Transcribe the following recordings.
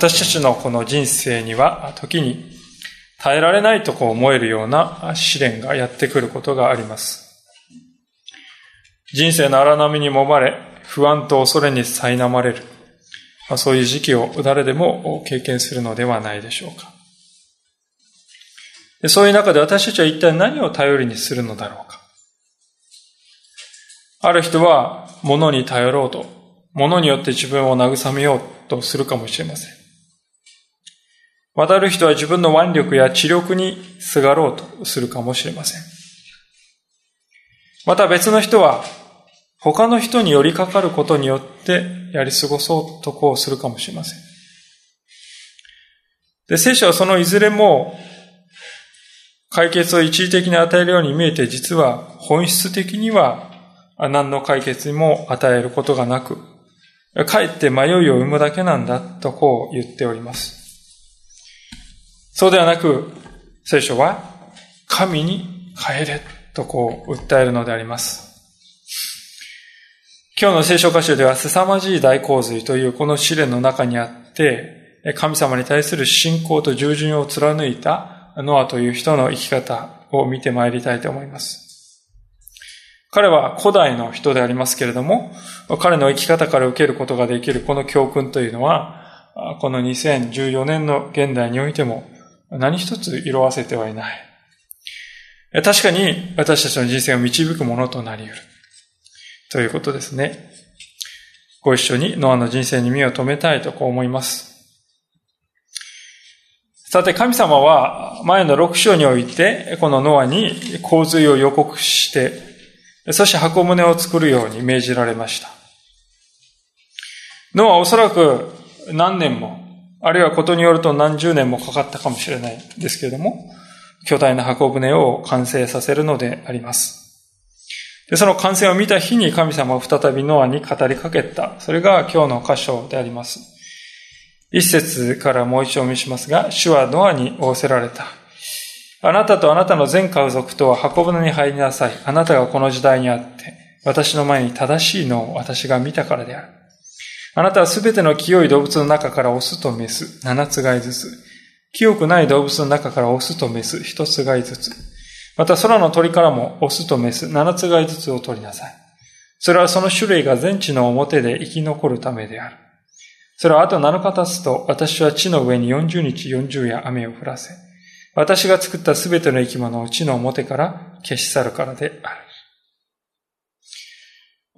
私たちのこの人生には時に耐えられないとこう思えるような試練がやってくることがあります。人生の荒波に揉まれ、不安と恐れに苛まれる。そういう時期を誰でも経験するのではないでしょうか。そういう中で私たちは一体何を頼りにするのだろうか。ある人は物に頼ろうと、物によって自分を慰めようとするかもしれません。渡る人は自分の腕力や知力にすがろうとするかもしれません。また別の人は他の人に寄りかかることによってやり過ごそうとこうするかもしれません。で、聖書はそのいずれも解決を一時的に与えるように見えて、実は本質的には何の解決にも与えることがなく、かえって迷いを生むだけなんだとこう言っております。そうではなく、聖書は、神に帰れとこう訴えるのであります。今日の聖書歌集では、凄まじい大洪水というこの試練の中にあって、神様に対する信仰と従順を貫いたノアという人の生き方を見てまいりたいと思います。彼は古代の人でありますけれども、彼の生き方から受けることができるこの教訓というのは、この2014年の現代においても何一つ色あせてはいない。確かに私たちの人生を導くものとなり得る。ということですね。ご一緒にノアの人生に目を留めたいとこう思います。さて、神様は前の6章において、このノアに洪水を予告して、そして箱舟を作るように命じられました。ノアはおそらく何年もあるいはことによると何十年もかかったかもしれないですけれども、巨大な箱舟を完成させるのであります。でその完成を見た日に神様は再びノアに語りかけた。それが今日の箇所であります。一節からもう一度お見せしますが、主はノアに仰せられた。あなたとあなたの全家族とは箱舟に入りなさい。あなたがこの時代にあって、私の前に正しいのを私が見たからである。あなたはすべての清い動物の中からオスとメス、七つがいずつ。清くない動物の中からオスとメス、一つがいずつ。また空の鳥からもオスとメス、七つがいずつを取りなさい。それはその種類が全地の表で生き残るためである。それはあと7日経つと、私は地の上に40日40夜雨を降らせ、私が作ったすべての生き物を地の表から消し去るからである。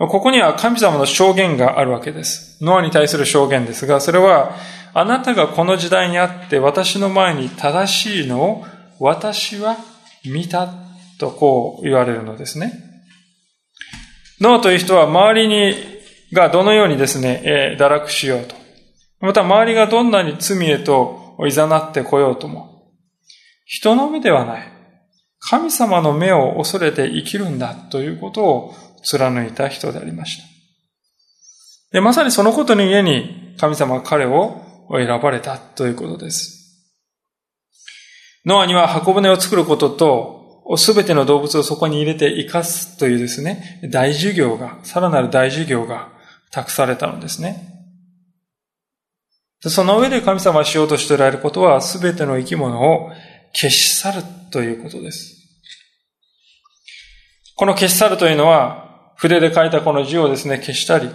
ここには神様の証言があるわけです。ノアに対する証言ですが、それは、あなたがこの時代にあって私の前に正しいのを私は見たとこう言われるのですね。ノアという人は周りに、がどのようにですね、え堕落しようと。また周りがどんなに罪へと誘ってこようとも。人の目ではない。神様の目を恐れて生きるんだということを貫いた人でありました。で、まさにそのことの家に神様は彼を選ばれたということです。ノアには箱舟を作ることと、すべての動物をそこに入れて生かすというですね、大事業が、さらなる大事業が託されたのですね。その上で神様がしようとしておられることは、すべての生き物を消し去るということです。この消し去るというのは、筆で書いたこの字をですね、消したり、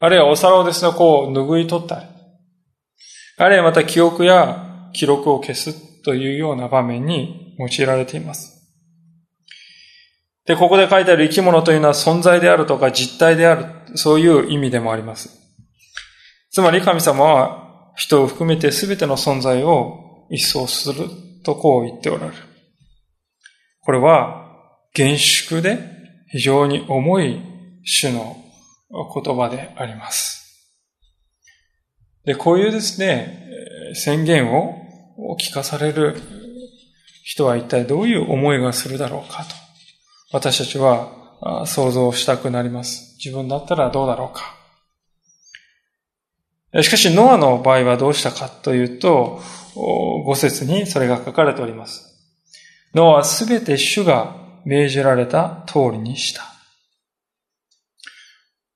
あるいはお皿をですね、こう拭い取ったり、あるいはまた記憶や記録を消すというような場面に用いられています。で、ここで書いてある生き物というのは存在であるとか実体である、そういう意味でもあります。つまり神様は人を含めて全ての存在を一掃するとこう言っておられる。これは厳粛で非常に重い主の言葉であります。で、こういうですね、宣言を聞かされる人は一体どういう思いがするだろうかと、私たちは想像したくなります。自分だったらどうだろうか。しかし、ノアの場合はどうしたかというと、五節にそれが書かれております。ノアはすべて主が命じられた通りにした。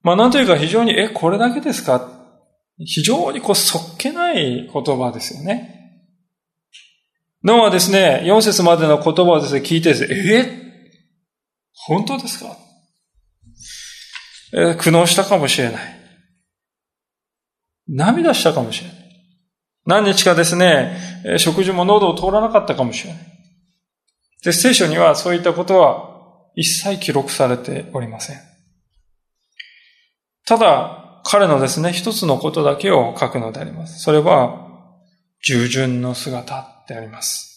まあ、なんというか非常に、え、これだけですか？非常にこう、そっけない言葉ですよね。ノアはですね、4節までの言葉をですね、聞いてですね、え？本当ですか、えー、苦悩したかもしれない。涙したかもしれない。何日かですね、食事も喉を通らなかったかもしれない。で、聖書にはそういったことは一切記録されておりません。ただ、彼のですね、一つのことだけを書くのであります。それは、従順の姿であります。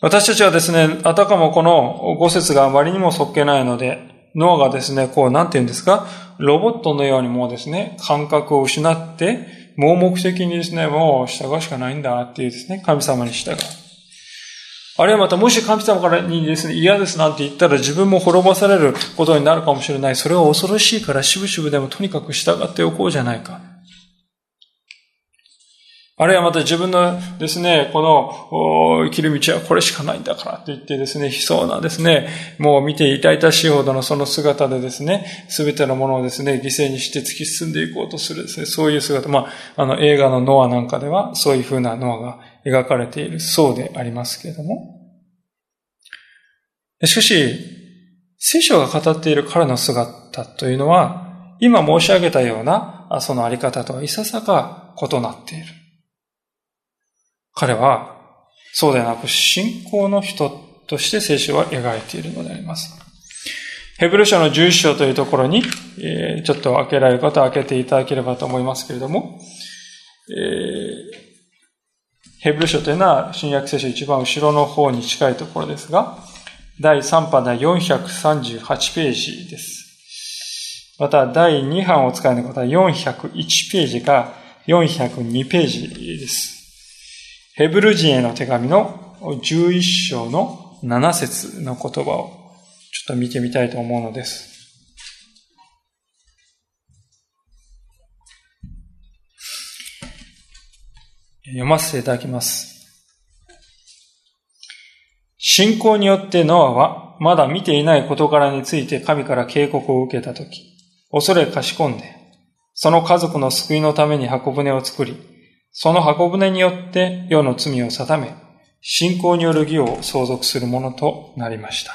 私たちはですね、あたかもこの五節があまりにもそっけないので、脳がですね、こう、なんて言うんですか、ロボットのようにもうですね、感覚を失って、盲目的にですね、もう従うしかないんだっていうですね、神様に従う。あるいはまた、もし神様からにですね、嫌ですなんて言ったら自分も滅ぼされることになるかもしれない。それは恐ろしいから、しぶしぶでもとにかく従っておこうじゃないか。あるいはまた自分のですね、この生きる道はこれしかないんだからって言ってですね、悲壮なですね、もう見て痛々しいほどのその姿でですね、すべてのものをですね、犠牲にして突き進んでいこうとするですね、そういう姿、まあ、あの映画のノアなんかではそういうふうなノアが描かれているそうでありますけれども。しかし、聖書が語っている彼の姿というのは、今申し上げたようなそのあり方とはいささか異なっている。彼は、そうではなく信仰の人として聖書は描いているのであります。ヘブル書の11章というところに、えー、ちょっと開けられる方は開けていただければと思いますけれども、えー、ヘブル書というのは新約聖書一番後ろの方に近いところですが、第3版で438ページです。また、第2版を使いの方は401ページか402ページです。ヘブル人への手紙の11章の7節の言葉をちょっと見てみたいと思うのです。読ませていただきます。信仰によってノアはまだ見ていない事柄について神から警告を受けたとき、恐れかしこんで、その家族の救いのために箱舟を作り、その箱舟によって世の罪を定め、信仰による義を相続するものとなりました。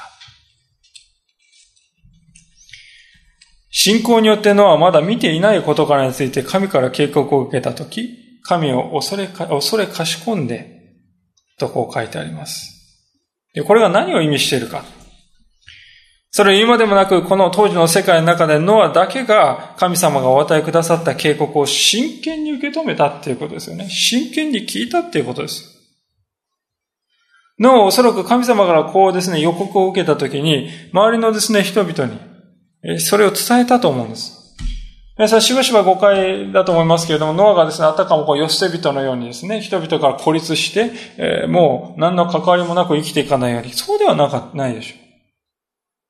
信仰によってノアはまだ見ていない事柄について神から警告を受けたとき、神を恐れか、恐れかしこんで、とこう書いてあります。で、これが何を意味しているか。それ今でもなく、この当時の世界の中でノアだけが神様がお与えくださった警告を真剣に受け止めたっていうことですよね。真剣に聞いたっていうことです。ノアおそらく神様からこうですね、予告を受けたときに、周りのですね、人々に、それを伝えたと思うんです。皆さん、しばしば誤解だと思いますけれども、ノアがですね、あたかもこう、寄捨て人のようにですね、人々から孤立して、もう何の関わりもなく生きていかないように、そうではなかないでしょう。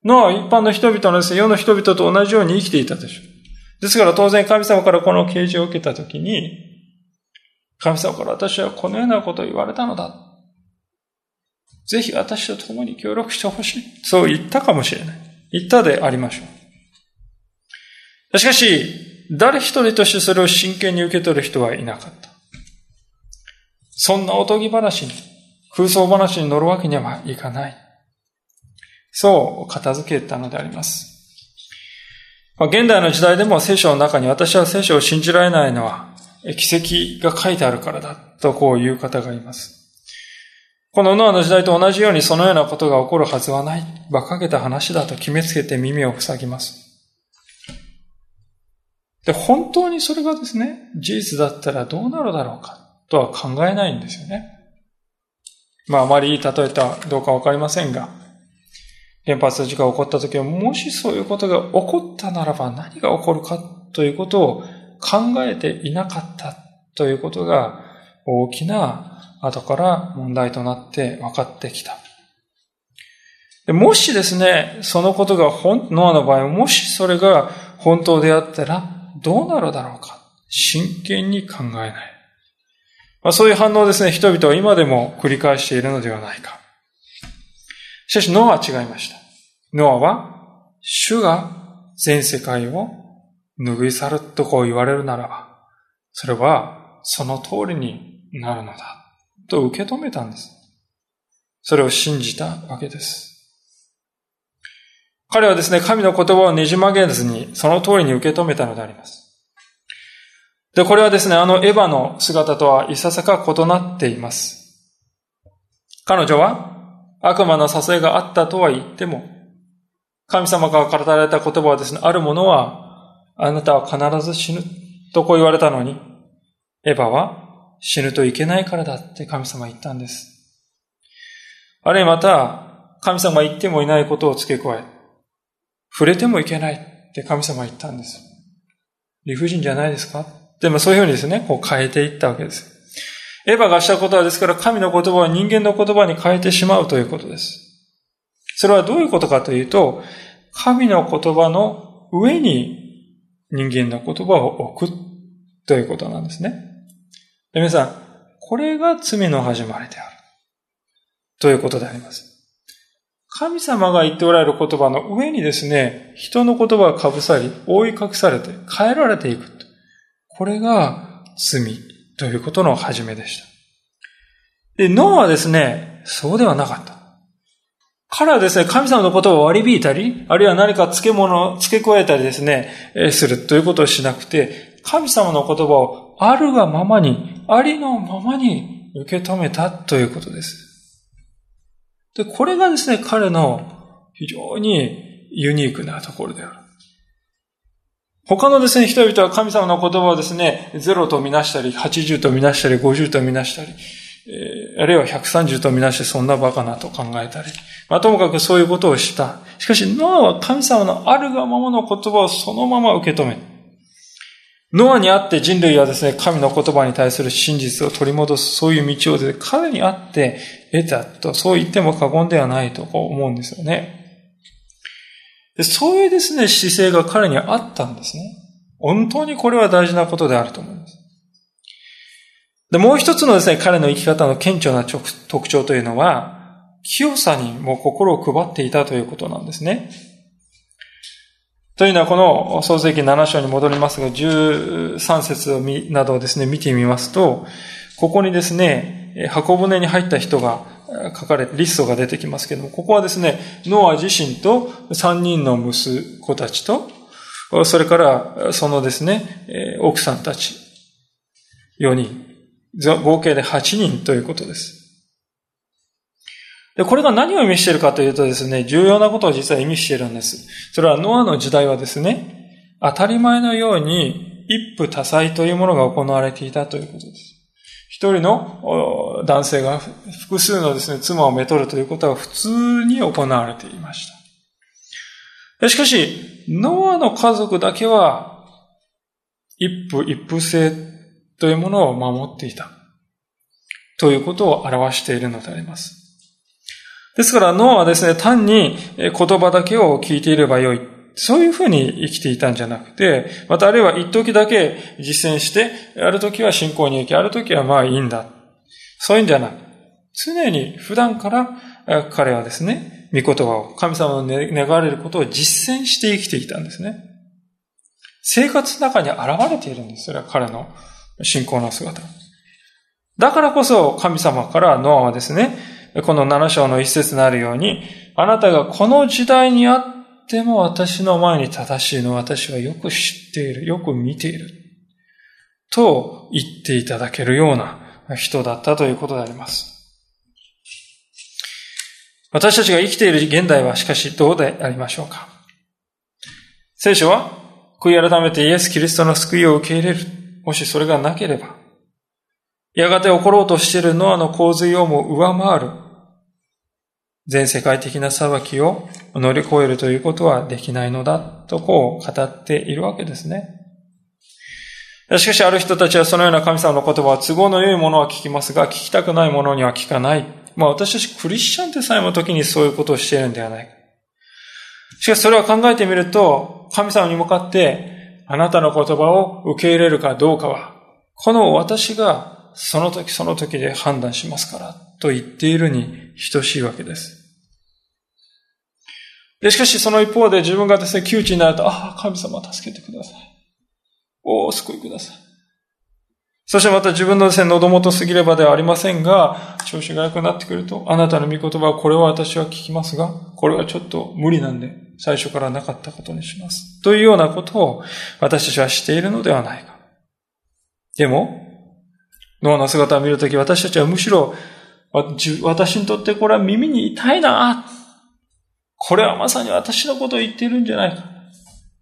の一般の人々のですね、世の人々と同じように生きていたでしょう。ですから当然神様からこの啓示を受けたときに、神様から私はこのようなことを言われたのだ。ぜひ私と共に協力してほしい。そう言ったかもしれない。言ったでありましょう。しかし、誰一人としてそれを真剣に受け取る人はいなかった。そんなおとぎ話に、空想話に乗るわけにはいかない。そう片付けたのであります。現代の時代でも聖書の中に私は聖書を信じられないのは奇跡が書いてあるからだとこういう方がいます。このノアの時代と同じようにそのようなことが起こるはずはない。馬鹿げた話だと決めつけて耳を塞ぎます。で、本当にそれがですね、事実だったらどうなるだろうかとは考えないんですよね。まあ、あまりいい例えたどうかわかりませんが、原発事故が起こった時は、もしそういうことが起こったならば何が起こるかということを考えていなかったということが大きな後から問題となって分かってきた。もしですね、そのことが本、ノアの場合、もしそれが本当であったら、どうなるだろうか。真剣に考えない。まあ、そういう反応ですね、人々は今でも繰り返しているのではないか。しかし、ノアは違いました。ノアは、主が全世界を拭い去るとこう言われるならば、それはその通りになるのだ。と受け止めたんです。それを信じたわけです。彼はですね、神の言葉をねじ曲げずに、その通りに受け止めたのであります。で、これはですね、あのエヴァの姿とはいささか異なっています。彼女は悪魔の誘いがあったとは言っても、神様から語られた言葉はですね、あるものは、あなたは必ず死ぬとこう言われたのに、エヴァは死ぬといけないからだって神様は言ったんです。あるいはまた、神様が言ってもいないことを付け加え、触れてもいけないって神様は言ったんです。理不尽じゃないですか？でもそういうふうにですね、こう変えていったわけです。エヴァがしたことはですから神の言葉を人間の言葉に変えてしまうということです。それはどういうことかというと、神の言葉の上に人間の言葉を置くということなんですね。で皆さん、これが罪の始まりである。ということであります。神様が言っておられる言葉の上にですね、人の言葉が被さり、覆い隠されて、変えられていく。これが罪ということの始めでした。で、ノアはですね、そうではなかった。彼はですね、神様のことを割り引いたり、あるいは何か漬物を、付け加えたりですね、するということをしなくて、神様の言葉をあるがままに、ありのままに受け止めたということです。で、これがですね、彼の非常にユニークなところである。他のですね、人々は神様の言葉をですね、0とみなしたり、80とみなしたり、50とみなしたり、えー、あるいは130とみなしてそんなバカなと考えたり、まあ、ともかくそういうことをした。しかし、ノアは神様のあるがままの言葉をそのまま受け止め、ノアにあって人類はですね、神の言葉に対する真実を取り戻す、そういう道をでね、彼にあって得たと、そう言っても過言ではないと思うんですよね。そういうですね、姿勢が彼にあったんですね。本当にこれは大事なことであると思います。で、もう一つのですね、彼の生き方の顕著な特徴というのは、清さにも心を配っていたということなんですね。というのは、この創世記7章に戻りますが、13節などをですね、見てみますと、ここにですね、箱舟に入った人が書かれて、リストが出てきますけども、ここはですね、ノア自身と3人の息子たちと、それからそのですね、奥さんたち4人、合計で8人ということです。で、これが何を意味しているかというとですね、重要なことを実は意味しているんです。それはノアの時代はですね、当たり前のように一夫多妻というものが行われていたということです。一人の男性が複数のですね、妻をめとるということは普通に行われていました。しかし、ノアの家族だけは、一夫一夫制というものを守っていた。ということを表しているのであります。ですから、ノアはですね、単に言葉だけを聞いていればよいそういうふうに生きていたんじゃなくて、またあるいは一時だけ実践して、ある時は信仰に行き、ある時はまあいいんだ。そういうんじゃなく、常に普段から彼はですね、御言葉を、神様の願われることを実践して生きていたんですね。生活の中に現れているんです。それは彼の信仰の姿。だからこそ神様からノアはですね、この七章の一節になるように、あなたがこの時代にあっっても私の前に正しいのを私はよく知っている、よく見ている。と言っていただけるような人だったということであります。私たちが生きている現代はしかしどうでありましょうか聖書は悔い改めてイエス・キリストの救いを受け入れる。もしそれがなければ、やがて起ころうとしているノアの洪水をも上回る全世界的な裁きを乗り越えるということはできないのだとこう語っているわけですね。しかしある人たちはそのような神様の言葉は都合の良いものは聞きますが、聞きたくないものには聞かない。まあ私たちクリスチャンでさえも時にそういうことをしているんではないか。しかしそれは考えてみると、神様に向かって、あなたの言葉を受け入れるかどうかは、この私がその時その時で判断しますから、と言っているに等しいわけです。で、しかしその一方で自分がですね、窮地になると、ああ、神様助けてください。おお、救いください。そしてまた自分のですね、喉元すぎればではありませんが、調子が良くなってくると、あなたの御言葉はこれは私は聞きますが、これはちょっと無理なんで、最初からなかったことにします。というようなことを私たちはしているのではないか。でも、脳の姿を見るとき私たちはむしろ、私にとってこれは耳に痛いな。これはまさに私のことを言っているんじゃないか。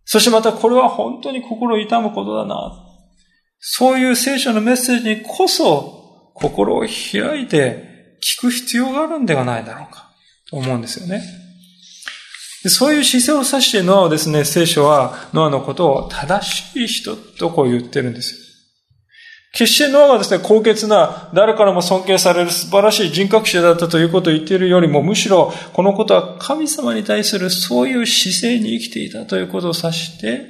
そしてまたこれは本当に心を痛むことだな。そういう聖書のメッセージにこそ心を開いて聞く必要があるんではないだろうかと思うんですよね。そういう姿勢を指してノアをですね、聖書はノアのことを正しい人とこう言ってるんですよ。決してノアがですね、高潔な、誰からも尊敬される素晴らしい人格者だったということを言っているよりも、むしろ、このことは神様に対するそういう姿勢に生きていたということを指して、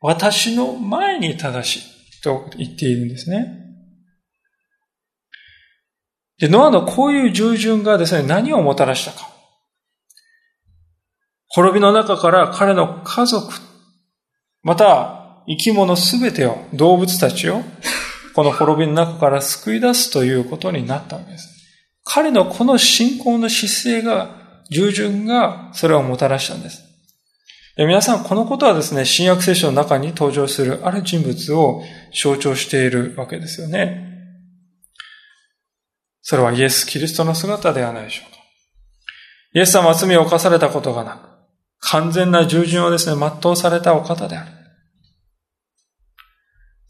私の前に正しいと言っているんですね。で、ノアのこういう従順がですね、何をもたらしたか。滅びの中から彼の家族、また生き物すべてを、動物たちを、この滅びの中から救い出すということになったわけです。彼のこの信仰の姿勢が、従順がそれをもたらしたんです。皆さん、このことはですね、新約聖書の中に登場するある人物を象徴しているわけですよね。それはイエス・キリストの姿ではないでしょうか。イエス様は罪を犯されたことがなく、完全な従順をですね、全うされたお方である。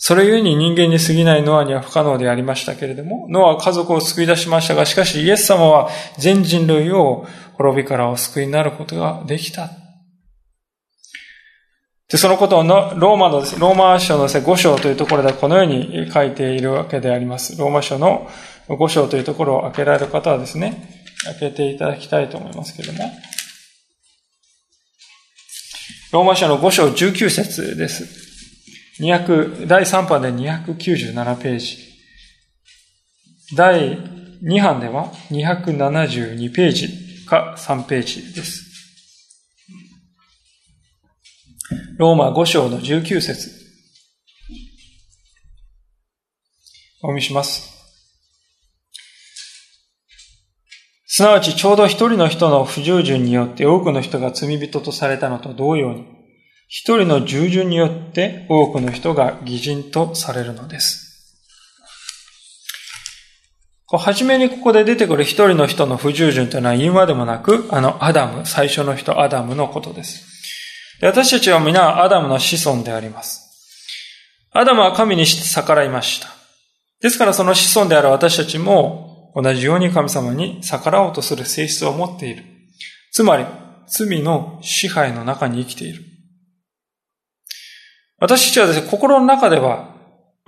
それゆえに人間に過ぎないノアには不可能でありましたけれども、ノアは家族を救い出しましたが、しかしイエス様は全人類を滅びからお救いになることができた。で、そのことをローマの、ローマ書のですね、5章というところでこのように書いているわけであります。ローマ書の5章というところを開けられる方はですね、開けていただきたいと思いますけれども。ローマ書の5章19節です。200第3版で297ページ。第2版では272ページか3ページです。ローマ5章の19節お見します。すなわちちょうど一人の人の不従順によって多くの人が罪人とされたのと同様に、一人の従順によって多くの人が偽人とされるのです。はじめにここで出てくる一人の人の不従順というのは言うまでもなく、あのアダム、最初の人アダムのことです。で私たちは皆アダムの子孫であります。アダムは神に逆らいました。ですからその子孫である私たちも同じように神様に逆らおうとする性質を持っている。つまり、罪の支配の中に生きている。私たちはですね、心の中では、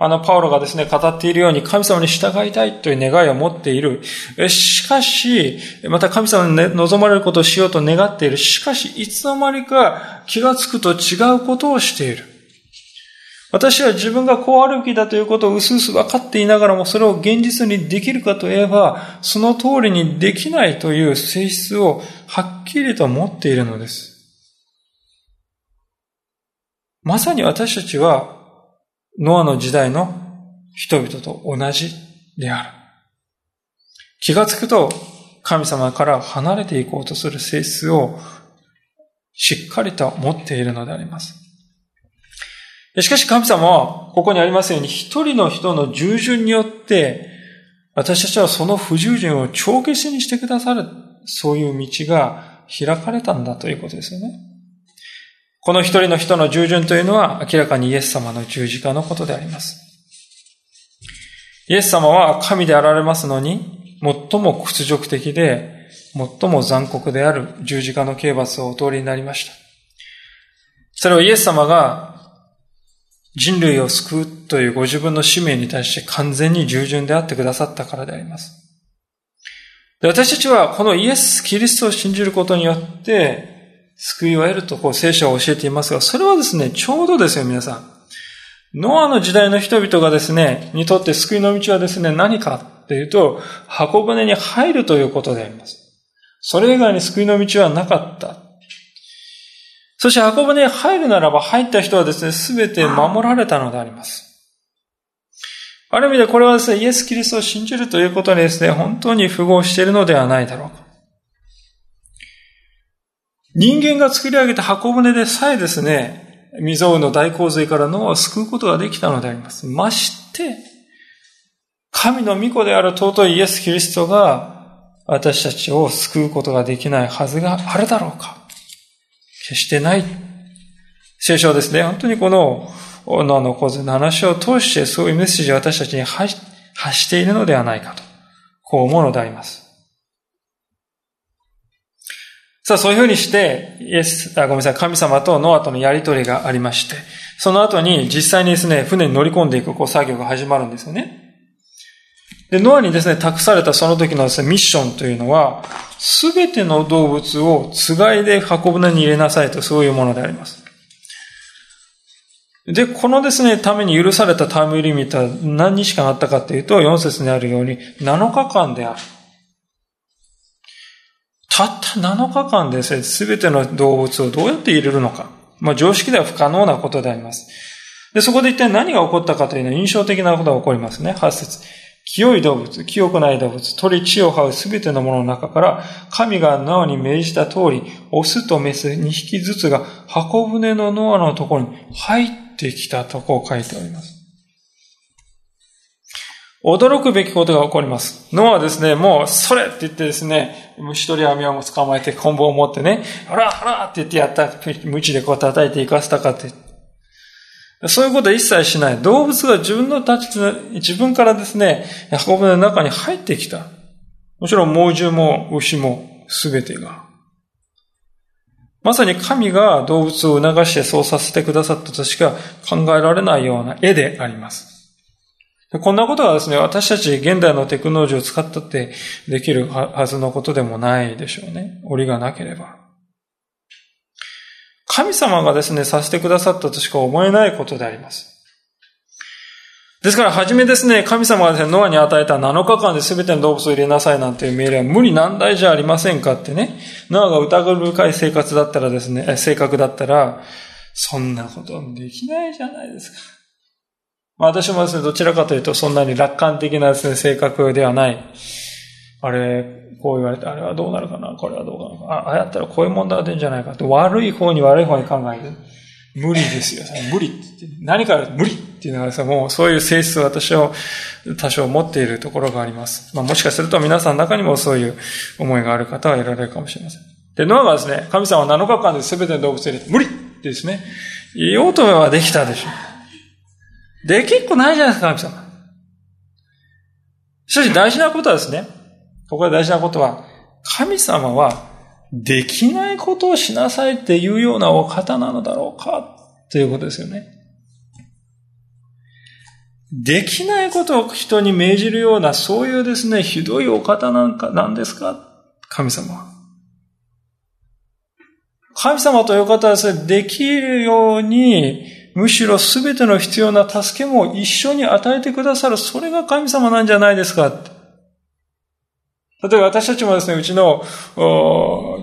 あの、パウロがですね、語っているように神様に従いたいという願いを持っている。しかし、また神様に望まれることをしようと願っている。しかし、いつの間にか気がつくと違うことをしている。私は自分がこうあるべきだということを薄々分かっていながらも、それを現実にできるかといえば、その通りにできないという性質をはっきりと持っているのです。まさに私たちは、ノアの時代の人々と同じである。気がつくと、神様から離れていこうとする性質をしっかりと持っているのであります。しかし神様は、ここにありますように、一人の人の従順によって、私たちはその不従順を帳消しにしてくださる、そういう道が開かれたんだということですよね。この一人の人の従順というのは明らかにイエス様の十字架のことであります。イエス様は神であられますのに、最も屈辱的で、最も残酷である十字架の刑罰をお通りになりました。それをイエス様が人類を救うというご自分の使命に対して完全に従順であってくださったからであります。で私たちはこのイエス・キリストを信じることによって、救いを得るとこう聖書は教えていますが、それはですね、ちょうどですよ、皆さん。ノアの時代の人々がですね、にとって救いの道はですね、何かっていうと、箱舟に入るということであります。それ以外に救いの道はなかった。そして箱舟に入るならば入った人はですね、すべて守られたのであります。ある意味でこれはですね、イエス・キリストを信じるということにですね、本当に符合しているのではないだろうか。人間が作り上げた箱舟でさえですね、未曾有の大洪水からノアを救うことができたのであります。まして、神の御子である尊いイエス・キリストが私たちを救うことができないはずがあるだろうか。決してない。聖書はですね、本当にこの、ノアの構図の話を通してそういうメッセージを私たちに発しているのではないかと、こう思うのであります。さあ、そういうふうにして、イエス、あ、ごめんなさい、神様とノアとのやりとりがありまして、その後に実際にですね、船に乗り込んでいくこう作業が始まるんですよね。で、ノアにですね、託されたその時のですね、ミッションというのは、すべての動物をつがいで箱舟に入れなさいと、そういうものであります。で、このですね、ために許されたタイムリミットは何日間あったかというと、4節にあるように、7日間である。たった7日間でですね、すべての動物をどうやって入れるのか。まあ、常識では不可能なことであります。で、そこで一体何が起こったかというのは印象的なことが起こりますね。8節清い動物、清くない動物、鳥、地を這うすべてのものの中から、神がノアに命じた通り、オスとメス2匹ずつが箱舟のノアのところに入ってきたとこう書いております。驚くべきことが起こります。ノアはですね、もう、それって言ってですね、虫取り網を捕まえて、棍棒を持ってね、あらあらって言ってやった、無知でこう叩いて生かしたかって。そういうことは一切しない。動物が自分の立ち、自分からですね、箱舟の中に入ってきた。もちろん猛獣も牛もすべてが。まさに神が動物を促してそうさせてくださったとしか考えられないような絵であります。こんなことがですね、私たち現代のテクノロジーを使ったってできるはずのことでもないでしょうね。檻がなければ。神様がですね、させてくださったとしか思えないことであります。ですから、はじめですね、神様がですね、ノアに与えた7日間で全ての動物を入れなさいなんていう命令は無理難題じゃありませんかってね。ノアが疑う深い生活だったらですね、性格だったら、そんなことできないじゃないですか。まあ、私もですね、どちらかというと、そんなに楽観的なですね、性格ではない。あれ、こう言われて、あれはどうなるかな？これはどうかな？ああやったらこういう問題が出るんじゃないか？って、悪い方に悪い方に考えて、無理ですよ。無理ってって何か無理っていうのはさ、もうそういう性質を私は多少持っているところがあります。まあ、もしかすると皆さんの中にもそういう思いがある方はいられるかもしれません。で、ノアがですね、神様は7日間で全ての動物を入れて、無理ってですね、言おうとはできたでしょう。できっこないじゃないですか、神様。しかし大事なことはですね、ここで大事なことは、神様はできないことをしなさいっていうようなお方なのだろうかということですよね。できないことを人に命じるような、そういうですね、ひどいお方なんか、なんですか神様は。神様という方はですね、できるように、むしろ全ての必要な助けも一緒に与えてくださる、それが神様なんじゃないですか。例えば私たちもですね、うちの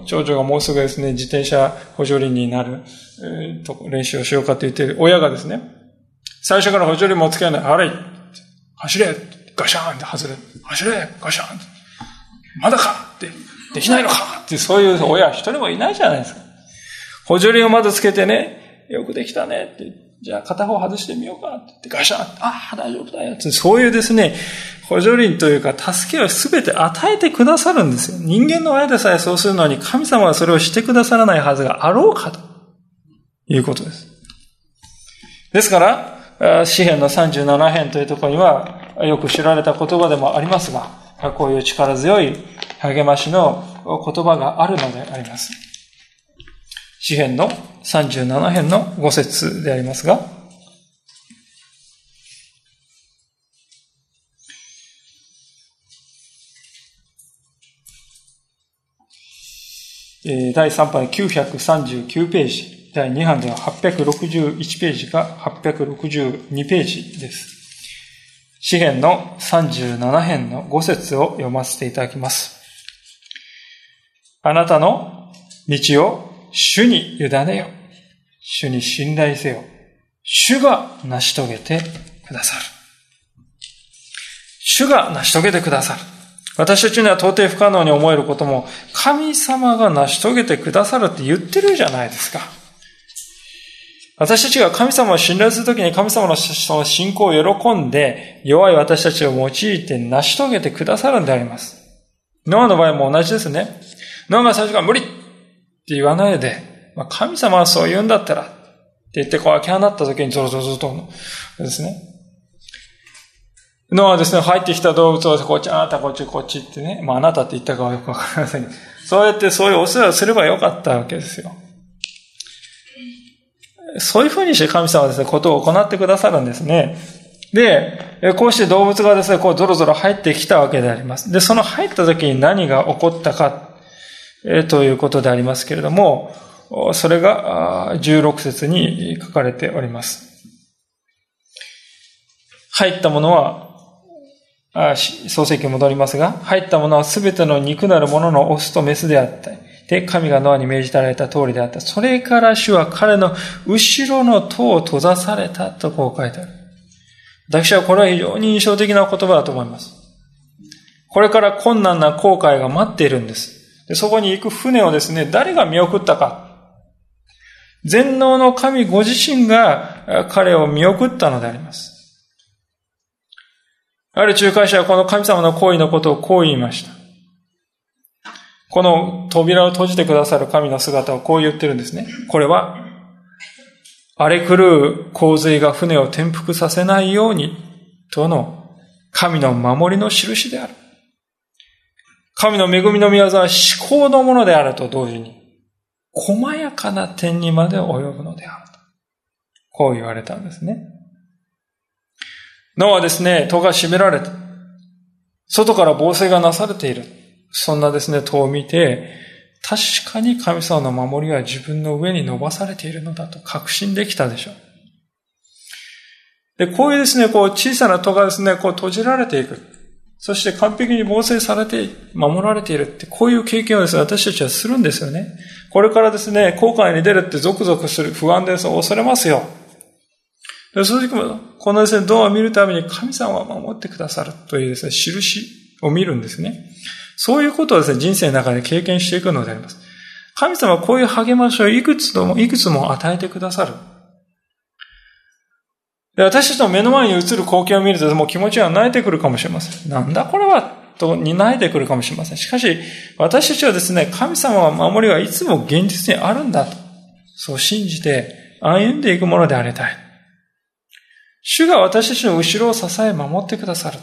長女がもうすぐですね、自転車補助輪になる、えー、練習をしようかって言ってる、親がですね、最初から補助輪もつけない、あれ走れガシャーンって外れ走れガシャーンまだかって、できないのかってそういう親一人もいないじゃないですか。補助輪をまずつけてね、よくできたねって、じゃあ片方外してみようかって言ってガシャンああ、大丈夫だよって、そういうですね、補助輪というか、助けを全て与えてくださるんですよ。人間の親でさえそうするのに、神様はそれをしてくださらないはずがあろうかということです。ですから、詩篇の37編というところには、よく知られた言葉でもありますが、こういう力強い励ましの言葉があるのであります。詩篇の37編の5節でありますが、第3版939ページ、第2版では861ページか862ページです。資源の37編の5節を読ませていただきます。あなたの道を主に委ねよ。主に信頼せよ。主が成し遂げてくださる。主が成し遂げてくださる。私たちには到底不可能に思えることも、神様が成し遂げてくださるって言ってるじゃないですか。私たちが神様を信頼するときに神様のその信仰を喜んで、弱い私たちを用いて成し遂げてくださるんであります。ノアの場合も同じですね。ノアが最初から無理って言わないで、まあ、神様はそう言うんだったら、って言ってこう開け放ったときにゾロゾロゾロとですね。ノアはですね、入ってきた動物をこっち、あなたこっちこっちってね、まああなたって言ったかはよくわかりません、そうやってそういうお世話をすればよかったわけですよ。そういうふうにして神様はですね、ことを行ってくださるんですね。で、こうして動物がですね、こうゾロゾロ入ってきたわけであります。で、その入った時に何が起こったか、ということでありますけれども、それが16節に書かれております。入ったものは、創世記に戻りますが、入ったものはすべての肉なるもののオスとメスであった。で、神がノアに命じられた通りであった。それから主は彼の後ろの戸を閉ざされたとこう書いてある。私はこれは非常に印象的な言葉だと思います。これから困難な航海が待っているんです。でそこに行く船をですね、誰が見送ったか。全能の神ご自身が彼を見送ったのであります。ある仲介者はこの神様の行為のことをこう言いました。この扉を閉じてくださる神の姿をこう言ってるんですね。これは、荒れ狂う洪水が船を転覆させないようにとの神の守りの印である。神の恵みの宮沢は思考のものであると同時に、細やかな点にまで及ぶのであると。こう言われたんですね。ノアはですね、戸が閉められて、外から防水がなされている。そんなですね、塔を見て、確かに神様の守りは自分の上に伸ばされているのだと確信できたでしょう。で、こういうですね、こう小さな戸がですね、こう閉じられていく。そして完璧に防水されて、守られているって、こういう経験をですね、私たちはするんですよね。これからですね、後悔に出るってゾクゾクする、不安です、恐れますよ。でその時も、このですね、ドアを見るために神様は守ってくださるというですね、印を見るんですね。そういうことをですね、人生の中で経験していくのであります。神様はこういう励ましをいくつも、いくつも与えてくださる。で私たちの目の前に映る光景を見ると、もう気持ちが泣いてくるかもしれません。なんだこれはと、に泣いてくるかもしれません。しかし、私たちはですね、神様は守りはいつも現実にあるんだと。そう信じて歩んでいくものでありたい。主が私たちの後ろを支え守ってくださる。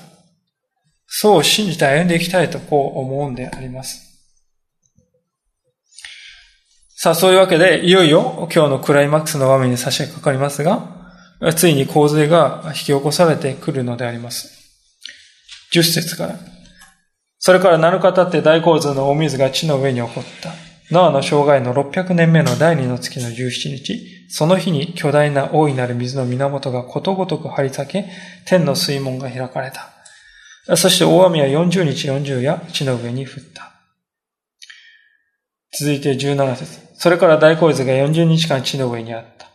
そう信じて歩んでいきたいとこう思うんであります。さあ、そういうわけで、いよいよ今日のクライマックスの場面に差し掛かりますが、ついに洪水が引き起こされてくるのであります。十節から。それから7日経って大洪水の大水が地の上に起こった。ノアの生涯の600年目の第二の月の17日、その日に巨大な大いなる水の源がことごとく張り裂け、天の水門が開かれた。そして大雨は40日40夜、地の上に降った。続いて17節それから大洪水が40日間地の上にあった。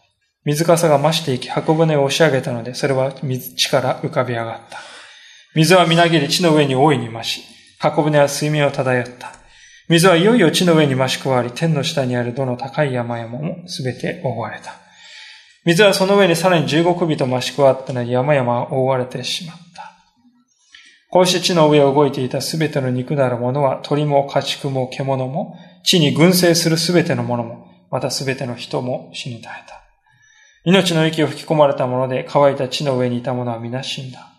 水かさが増していき、箱舟を押し上げたので、それは地から浮かび上がった。水はみなぎり地の上に大いに増し、箱舟は水面を漂った。水はいよいよ地の上に増し加わり、天の下にあるどの高い山々もすべて覆われた。水はその上にさらに15首と増し加わったので山々は覆われてしまった。こうして地の上を動いていたすべての肉なるものは、鳥も家畜も獣も、地に群生するすべてのものも、またすべての人も死に絶えた。命の息を吹き込まれたもので、乾いた地の上にいたものは皆死んだ。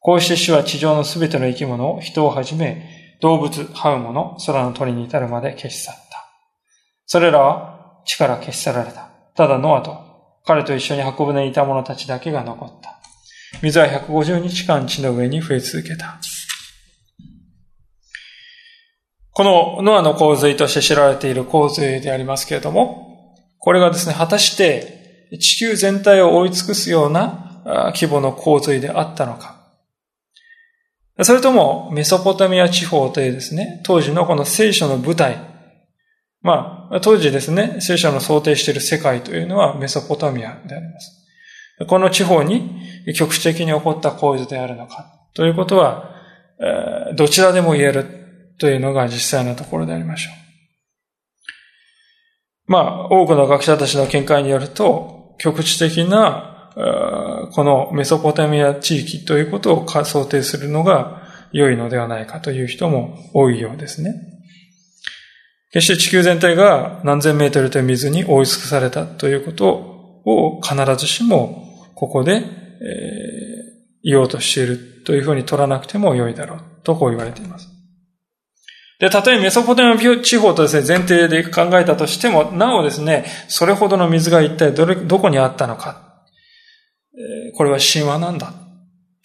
こうして主は地上のすべての生き物を、人をはじめ、動物、這うもの、空の鳥に至るまで消し去った。それらは地から消し去られた。ただノアと、彼と一緒に運ぶにいた者たちだけが残った。水は150日間地の上に増え続けた。このノアの洪水として知られている洪水でありますけれども、これがですね、果たして地球全体を覆い尽くすような規模の洪水であったのか。それともメソポタミア地方というですね、当時のこの聖書の舞台。まあ、当時ですね、聖書の想定している世界というのはメソポタミアであります。この地方に局地的に起こった洪水であるのかということは、どちらでも言えるというのが実際のところでありましょう。まあ、多くの学者たちの見解によると、局地的な、このメソポタミア地域ということを想定するのが良いのではないかという人も多いようですね。決して地球全体が何千メートルという水に覆い尽くされたということを必ずしもここで、え、言おうとしているというふうに取らなくても良いだろうとこう言われています。で、たとえメソポタミア地方とですね、前提で考えたとしても、なおですね、それほどの水が一体どれ、どこにあったのか。これは神話なんだ。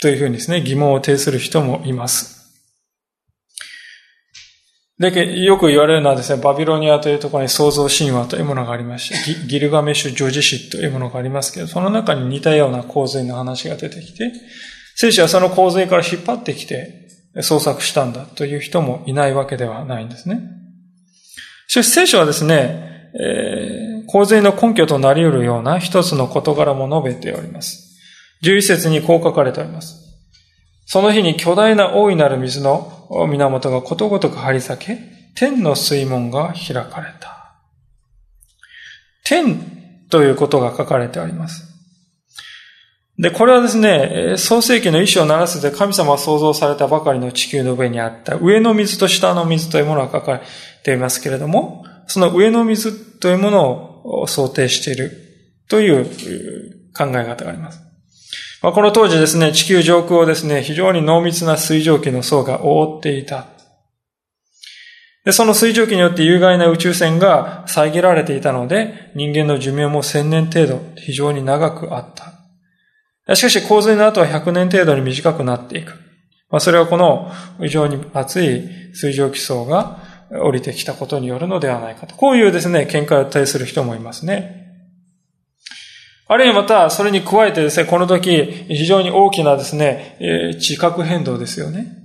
というふうにですね、疑問を呈する人もいます。で、よく言われるのはですね、バビロニアというところに創造神話というものがありまして、ギルガメシュ女児史というものがありますけど、その中に似たような洪水の話が出てきて、聖書はその洪水から引っ張ってきて創作したんだという人もいないわけではないんですね。しかし聖書はですね、えー、洪水の根拠となり得るような一つの事柄も述べております。11節にこう書かれております。その日に巨大な大いなる水の源がことごとく張り裂け、天の水門が開かれた。天ということが書かれております。で、これはですね、創世記の意志を鳴らすで神様が創造されたばかりの地球の上にあった上の水と下の水というものが書かれていますけれども、その上の水というものを想定しているという考え方があります。まあ、この当時ですね、地球上空をですね、非常に濃密な水蒸気の層が覆っていた。で、その水蒸気によって有害な宇宙船が遮られていたので、人間の寿命も1000年程度非常に長くあった。しかし洪水の後は100年程度に短くなっていく。まあ、それはこの非常に熱い水蒸気層が降りてきたことによるのではないかと。こういうですね、見解を呈する人もいますね。あるいはまた、それに加えてですね、この時、非常に大きなですね、地殻変動ですよね。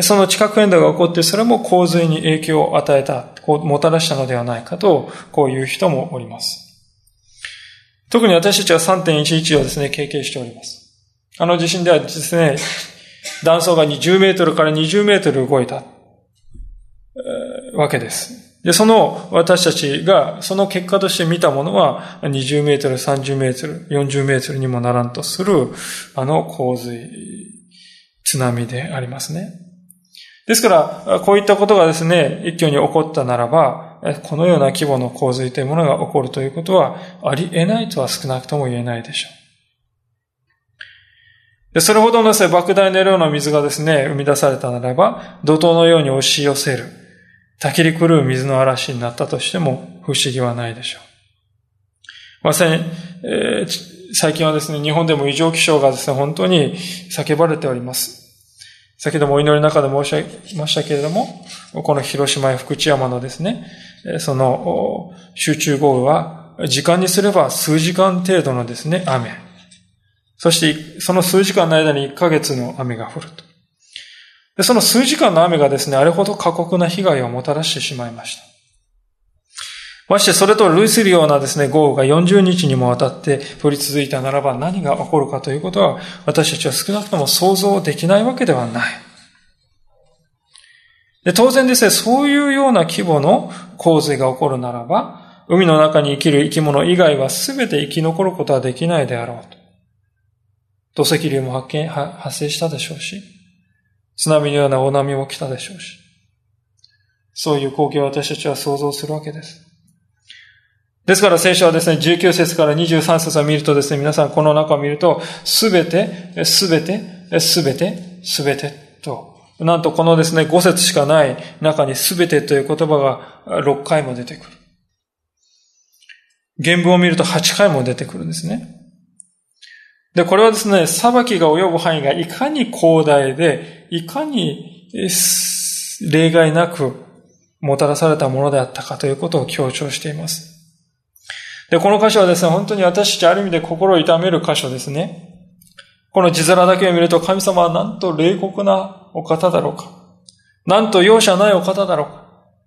その地殻変動が起こって、それも洪水に影響を与えた、こう、もたらしたのではないかと、こういう人もおります。特に私たちは3.11をですね、経験しております。あの地震ではですね、断層が20メートルから20メートル動いた、わけです。で、その私たちが、その結果として見たものは、20メートル、30メートル、40メートルにもならんとする、あの洪水、津波でありますね。ですから、こういったことがですね、一挙に起こったならば、このような規模の洪水というものが起こるということはあり得ないとは少なくとも言えないでしょう。でそれほどの莫大な量の水がですね、生み出されたならば、怒涛のように押し寄せる、たきり狂う水の嵐になったとしても不思議はないでしょう。まさに、えー、最近はですね、日本でも異常気象がですね、本当に叫ばれております。先ほどもお祈りの中で申し上げましたけれども、この広島や福知山のですね、その集中豪雨は、時間にすれば数時間程度のですね、雨。そして、その数時間の間に1ヶ月の雨が降ると。その数時間の雨がですね、あれほど過酷な被害をもたらしてしまいました。ましてそれと類するようなですね、豪雨が40日にもわたって降り続いたならば何が起こるかということは、私たちは少なくとも想像できないわけではない。で当然ですね、そういうような規模の洪水が起こるならば、海の中に生きる生き物以外は全て生き残ることはできないであろうと。土石流も発見発生したでしょうし、津波のような大波も来たでしょうし、そういう光景を私たちは想像するわけです。ですから聖書はですね、19節から23節を見るとですね、皆さんこの中を見ると、すべて、すべて、すべて、すべてとなんとこのですね、5節しかない中に全てという言葉が6回も出てくる。原文を見ると8回も出てくるんですね。で、これはですね、裁きが及ぶ範囲がいかに広大で、いかに例外なくもたらされたものであったかということを強調しています。で、この箇所はですね、本当に私たちある意味で心を痛める箇所ですね。この字面だけを見ると神様はなんと冷酷なお方だろうか。なんと容赦ないお方だろうか。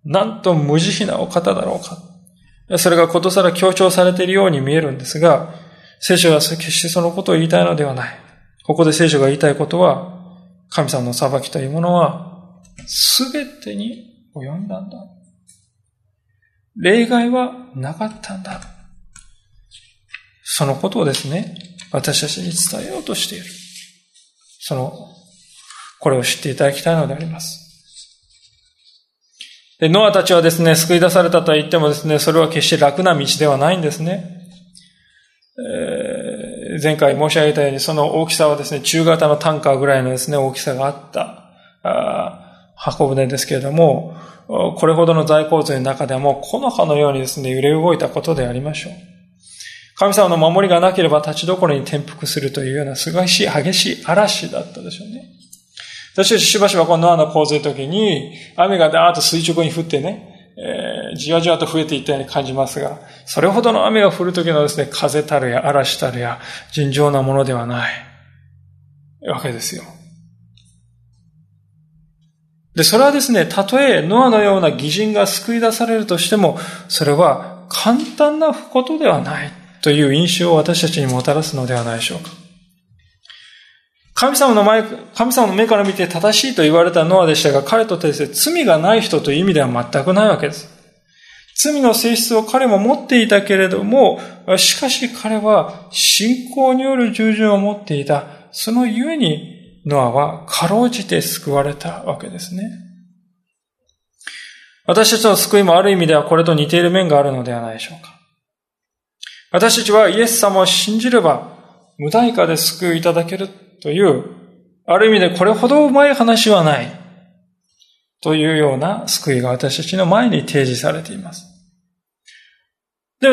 なんと無慈悲なお方だろうか。それがことさら強調されているように見えるんですが、聖書は決してそのことを言いたいのではない。ここで聖書が言いたいことは、神様の裁きというものは、すべてに及んだんだ。例外はなかったんだ。そのことをですね、私たちに伝えようとしている。その、これを知っていただきたいのであります。で、ノアたちはですね、救い出されたと言ってもですね、それは決して楽な道ではないんですね。えー、前回申し上げたように、その大きさはですね、中型のタンカーぐらいのですね、大きさがあった箱舟ですけれども、これほどの在洪水の中でも、木の葉のようにですね、揺れ動いたことでありましょう。神様の守りがなければ立ちどころに転覆するというようなすごいし激しい嵐だったでしょうね。私たちしばしばこのノアの洪水の時に、雨がダーッと垂直に降ってね、えー、じわじわと増えていったように感じますが、それほどの雨が降る時のですね、風たるや嵐たるや尋常なものではないわけですよ。で、それはですね、たとえノアのような偽人が救い出されるとしても、それは簡単なことではないという印象を私たちにもたらすのではないでしょうか。神様の前、神様の目から見て正しいと言われたノアでしたが、彼とですね、罪がない人という意味では全くないわけです。罪の性質を彼も持っていたけれども、しかし彼は信仰による従順を持っていた。そのゆえに、ノアはかろうじて救われたわけですね。私たちの救いもある意味ではこれと似ている面があるのではないでしょうか。私たちはイエス様を信じれば、無代価で救いいただけるという、ある意味でこれほどうまい話はない。というような救いが私たちの前に提示されています。で、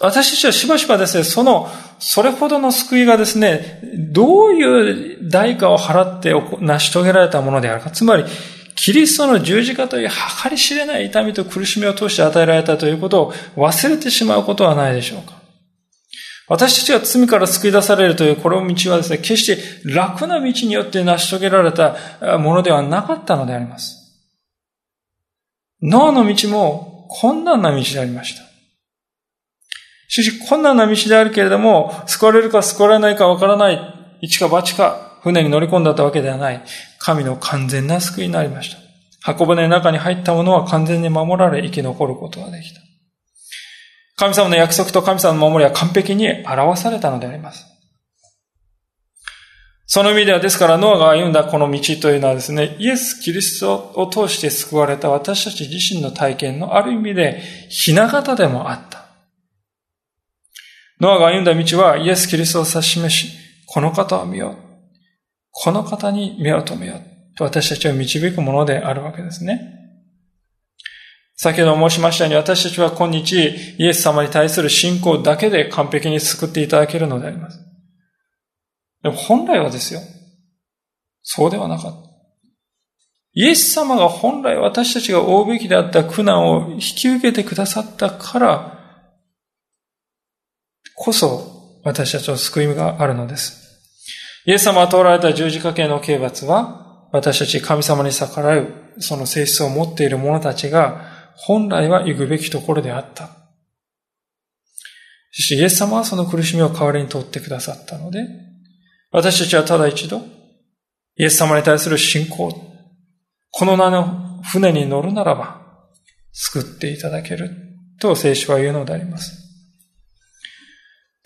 私たちはしばしばですね、その、それほどの救いがですね、どういう代価を払って成し遂げられたものであるか。つまり、キリストの十字架という計り知れない痛みと苦しみを通して与えられたということを忘れてしまうことはないでしょうか。私たちが罪から救い出されるというこの道はですね、決して楽な道によって成し遂げられたものではなかったのであります。ノアの道も困難な道でありました。しかし困難な道であるけれども、救われるか救われないかわからない、一か八か、船に乗り込んだったわけではない。神の完全な救いになりました。箱舟の中に入ったものは完全に守られ生き残ることができた。神様の約束と神様の守りは完璧に表されたのであります。その意味ではですから、ノアが歩んだこの道というのはですね、イエス・キリストを通して救われた私たち自身の体験のある意味で、ひな形でもあった。ノアが歩んだ道はイエス・キリストを指し示し、この方を見よう。この方に目を留めよう。と私たちを導くものであるわけですね。先ほど申しましたように私たちは今日イエス様に対する信仰だけで完璧に救っていただけるのであります。でも本来はですよ。そうではなかった。イエス様が本来私たちが負うべきであった苦難を引き受けてくださったからこそ私たちの救いがあるのです。イエス様が通られた十字架系の刑罰は私たち神様に逆らうその性質を持っている者たちが本来は行くべきところであった。そしてイエス様はその苦しみを代わりに取ってくださったので、私たちはただ一度、イエス様に対する信仰、この名の船に乗るならば、救っていただけると聖書は言うのであります。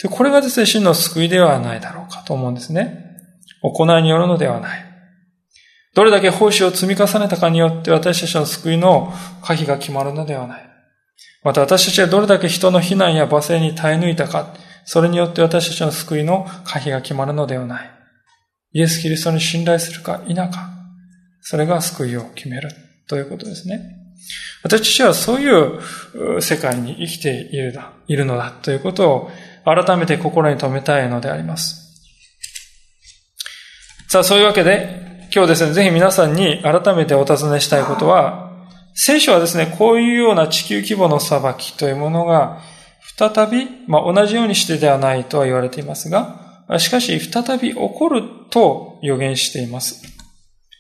で、これがですね、真の救いではないだろうかと思うんですね。行いによるのではない。どれだけ奉仕を積み重ねたかによって私たちの救いの可否が決まるのではない。また私たちはどれだけ人の非難や罵声に耐え抜いたか、それによって私たちの救いの可否が決まるのではない。イエス・キリストに信頼するか否か、それが救いを決めるということですね。私たちはそういう世界に生きているだ、いるのだということを改めて心に留めたいのであります。さあ、そういうわけで、今日ですね、ぜひ皆さんに改めてお尋ねしたいことは、聖書はですね、こういうような地球規模の裁きというものが、再び、まあ、同じようにしてではないとは言われていますが、しかし、再び起こると予言しています。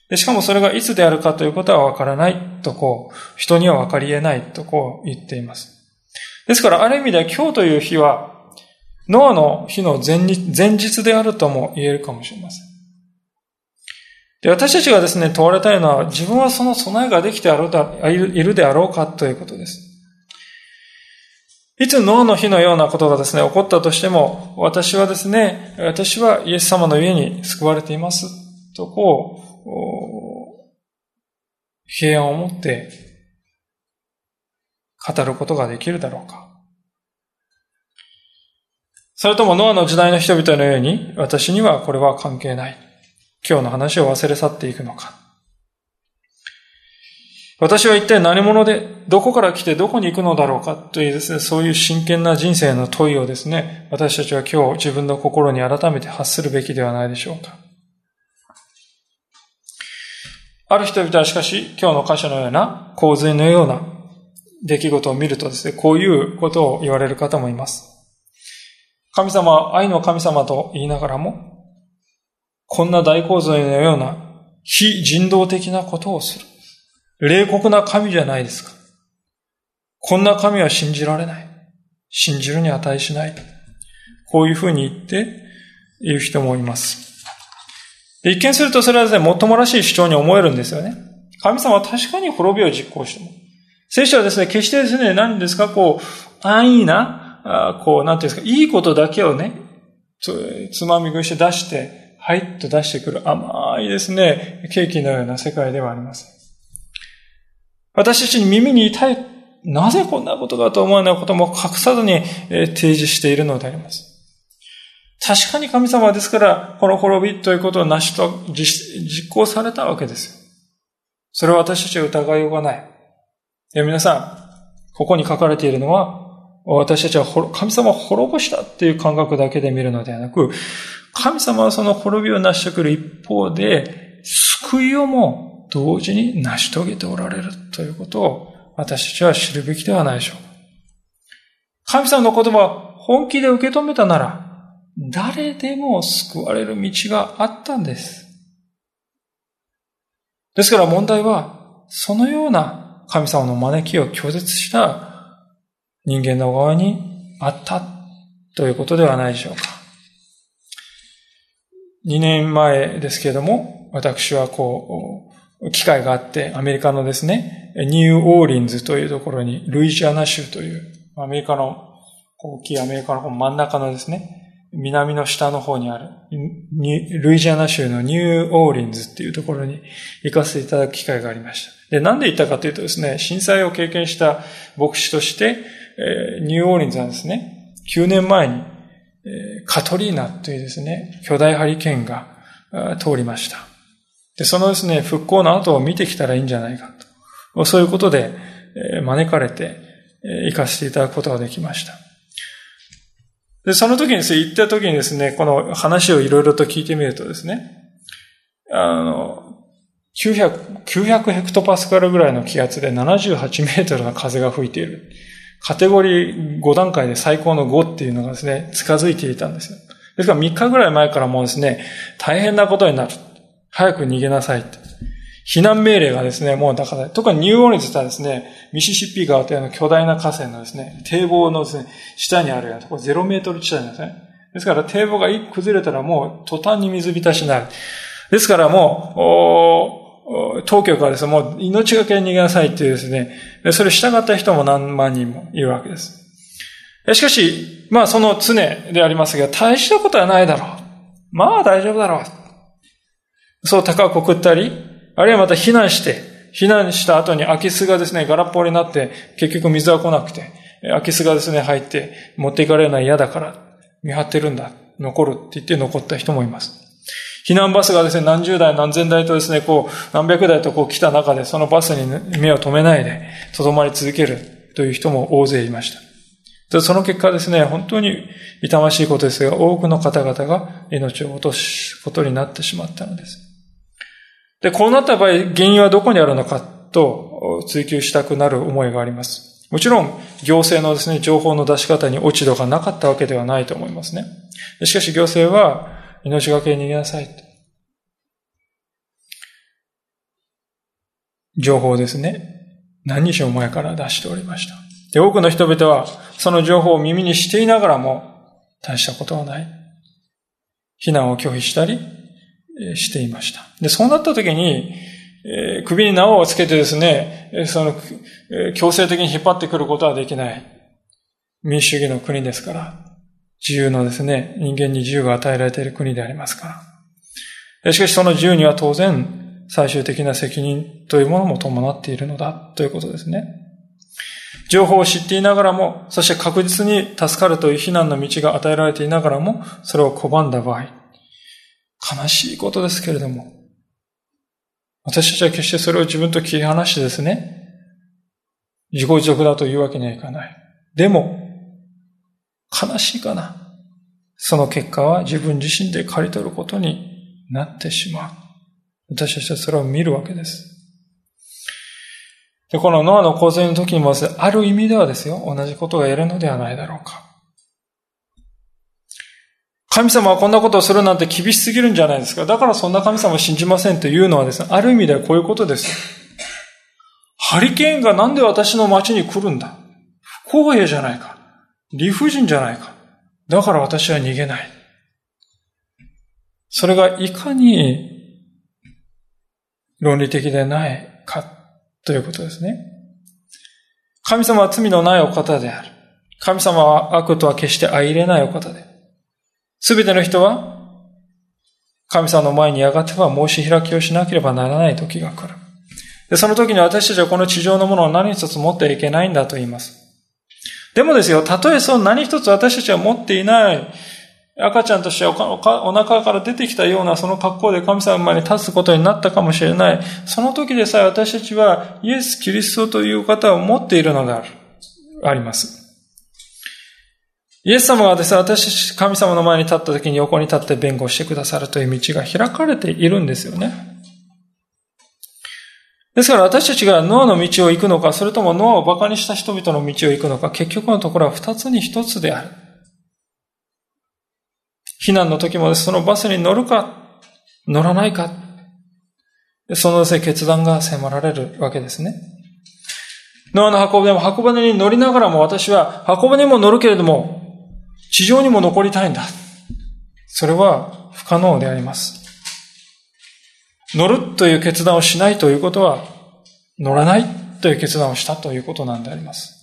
でしかもそれがいつであるかということはわからないとこう、人にはわかり得ないとこう言っています。ですから、ある意味では今日という日は、ノアの日の前日であるとも言えるかもしれません。で、私たちがですね、問われたいのは、自分はその備えができてあろうだいるであろうかということです。いつノアの日のようなことがですね、起こったとしても、私はですね、私はイエス様の家に救われています。とこう、平安を持って語ることができるだろうか。それともノアの時代の人々のように、私にはこれは関係ない。今日の話を忘れ去っていくのか。私は一体何者で、どこから来てどこに行くのだろうかというですね、そういう真剣な人生の問いをですね、私たちは今日自分の心に改めて発するべきではないでしょうか。ある人々はしかし、今日の箇所のような洪水のような出来事を見るとですね、こういうことを言われる方もいます。神様は愛の神様と言いながらも、こんな大洪水のような非人道的なことをする。冷酷な神じゃないですか。こんな神は信じられない。信じるに値しない。こういうふうに言って言う人もいます。一見するとそれはですね、もっともらしい主張に思えるんですよね。神様は確かに滅びを実行しても。聖書はですね、決してですね、何ですか、こう、安易な、こう、なんていうんですか、いいことだけをね、つまみ食いして出して、はいと出してくる甘いですね、ケーキのような世界ではありません。私たちに耳に痛い、なぜこんなことがと思うようなことも隠さずに提示しているのであります。確かに神様ですから、この滅びということを成しと実行されたわけです。それは私たちは疑いようがない。いや、皆さん、ここに書かれているのは、私たちは神様を滅ぼしたっていう感覚だけで見るのではなく、神様はその滅びを成し遂げる一方で、救いをも同時に成し遂げておられるということを私たちは知るべきではないでしょう。神様の言葉を本気で受け止めたなら、誰でも救われる道があったんです。ですから問題は、そのような神様の招きを拒絶した人間の側にあったということではないでしょうか。2年前ですけれども、私はこう、機会があって、アメリカのですね、ニューオーリンズというところに、ルイジアナ州という、アメリカの、大きいアメリカの真ん中のですね、南の下の方にある、ルイジアナ州のニューオーリンズっていうところに行かせていただく機会がありました。で、なんで行ったかというとですね、震災を経験した牧師として、ニューオーリンズはですね、9年前に、カトリーナというですね、巨大ハリケーンが通りました。で、そのですね、復興の後を見てきたらいいんじゃないかと。そういうことで、招かれて、行かせていただくことができました。で、その時にですね、行った時にですね、この話をいろいろと聞いてみるとですね、あの、900、900ヘクトパスカルぐらいの気圧で78メートルの風が吹いている。カテゴリー5段階で最高の5っていうのがですね、近づいていたんですよ。ですから3日ぐらい前からもうですね、大変なことになる。早く逃げなさいって。避難命令がですね、もうだから、特にニューオーリンズとはですね、ミシシッピ川というの巨大な河川のですね、堤防のですね、下にあるようなところ、0メートル地帯なんですね。ですから堤防が一崩れたらもう途端に水浸しになる。ですからもう、当局はですね、もう命がけに逃げなさいっていうですね、それ従った人も何万人もいるわけです。しかし、まあその常でありますが、大したことはないだろう。まあ大丈夫だろう。そう高く送ったり、あるいはまた避難して、避難した後に空き巣がですね、ガラッポになって、結局水は来なくて、空き巣がですね、入って持っていかれるのは嫌だから、見張ってるんだ、残るって言って残った人もいます。避難バスがですね、何十台何千台とですね、こう、何百台とこう来た中で、そのバスに目を留めないで、とどまり続けるという人も大勢いました。その結果ですね、本当に痛ましいことですが、多くの方々が命を落とすことになってしまったのです。で、こうなった場合、原因はどこにあるのかと追求したくなる思いがあります。もちろん、行政のですね、情報の出し方に落ち度がなかったわけではないと思いますね。しかし行政は、命がけに逃げなさい。情報ですね。何日も前から出しておりました。で、多くの人々は、その情報を耳にしていながらも、大したことはない。避難を拒否したりしていました。で、そうなった時に、えー、首に縄をつけてですね、その、えー、強制的に引っ張ってくることはできない。民主主義の国ですから、自由のですね、人間に自由が与えられている国でありますから。しかしその自由には当然、最終的な責任というものも伴っているのだということですね。情報を知っていながらも、そして確実に助かるという避難の道が与えられていながらも、それを拒んだ場合、悲しいことですけれども、私たちは決してそれを自分と切り離してですね、自己自足だというわけにはいかない。でも、悲しいかな。その結果は自分自身で刈り取ることになってしまう。私たちはそれを見るわけです。で、このノアの洪水の時にも、ある意味ではですよ、同じことが言えるのではないだろうか。神様はこんなことをするなんて厳しすぎるんじゃないですか。だからそんな神様を信じませんというのはですね、ある意味ではこういうことですハリケーンがなんで私の町に来るんだ不公平じゃないか。理不尽じゃないか。だから私は逃げない。それがいかに論理的でないかということですね。神様は罪のないお方である。神様は悪とは決して相入れないお方で。すべての人は神様の前にやがては申し開きをしなければならない時が来る。で、その時に私たちはこの地上のものを何一つ持ってはいけないんだと言います。でもですよ、たとえそう何一つ私たちは持っていない赤ちゃんとしてお腹から出てきたようなその格好で神様前に立つことになったかもしれない。その時でさえ私たちはイエス・キリストという方を持っているのである。あります。イエス様がですね、私たち神様の前に立った時に横に立って弁護してくださるという道が開かれているんですよね。ですから私たちがノアの道を行くのか、それともノアを馬鹿にした人々の道を行くのか、結局のところは二つに一つである。避難の時もそのバスに乗るか、乗らないか、そのせ決断が迫られるわけですね。ノアの箱舟も箱舟に乗りながらも私は箱舟にも乗るけれども、地上にも残りたいんだ。それは不可能であります。乗るという決断をしないということは、乗らないという決断をしたということなんであります。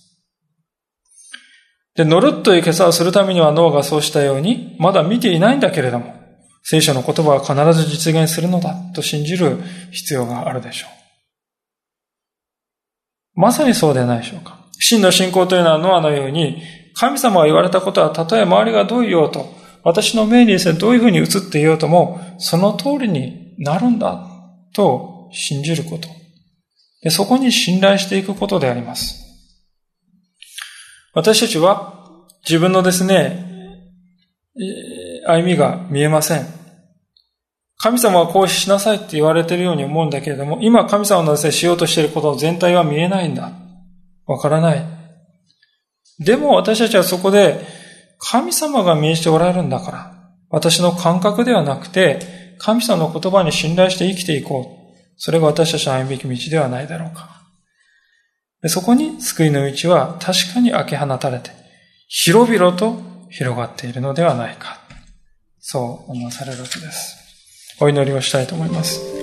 で、乗るという決断をするためには脳がそうしたように、まだ見ていないんだけれども、聖書の言葉は必ず実現するのだと信じる必要があるでしょう。まさにそうではないでしょうか。真の信仰というのはノアのように、神様が言われたことは、たとえ周りがどう言おうと、私の命にですね、どういうふうに映っていようとも、その通りになるんだと信じること。でそこに信頼していくことであります。私たちは自分のですね、歩みが見えません。神様はこうしなさいって言われているように思うんだけれども、今神様のですね、しようとしていること全体は見えないんだ。わからない。でも私たちはそこで、神様が命じておられるんだから、私の感覚ではなくて、神様の言葉に信頼して生きていこう。それが私たちの歩むべき道ではないだろうか。そこに救いの道は確かに開け放たれて、広々と広がっているのではないか。そう思わされるわけです。お祈りをしたいと思います。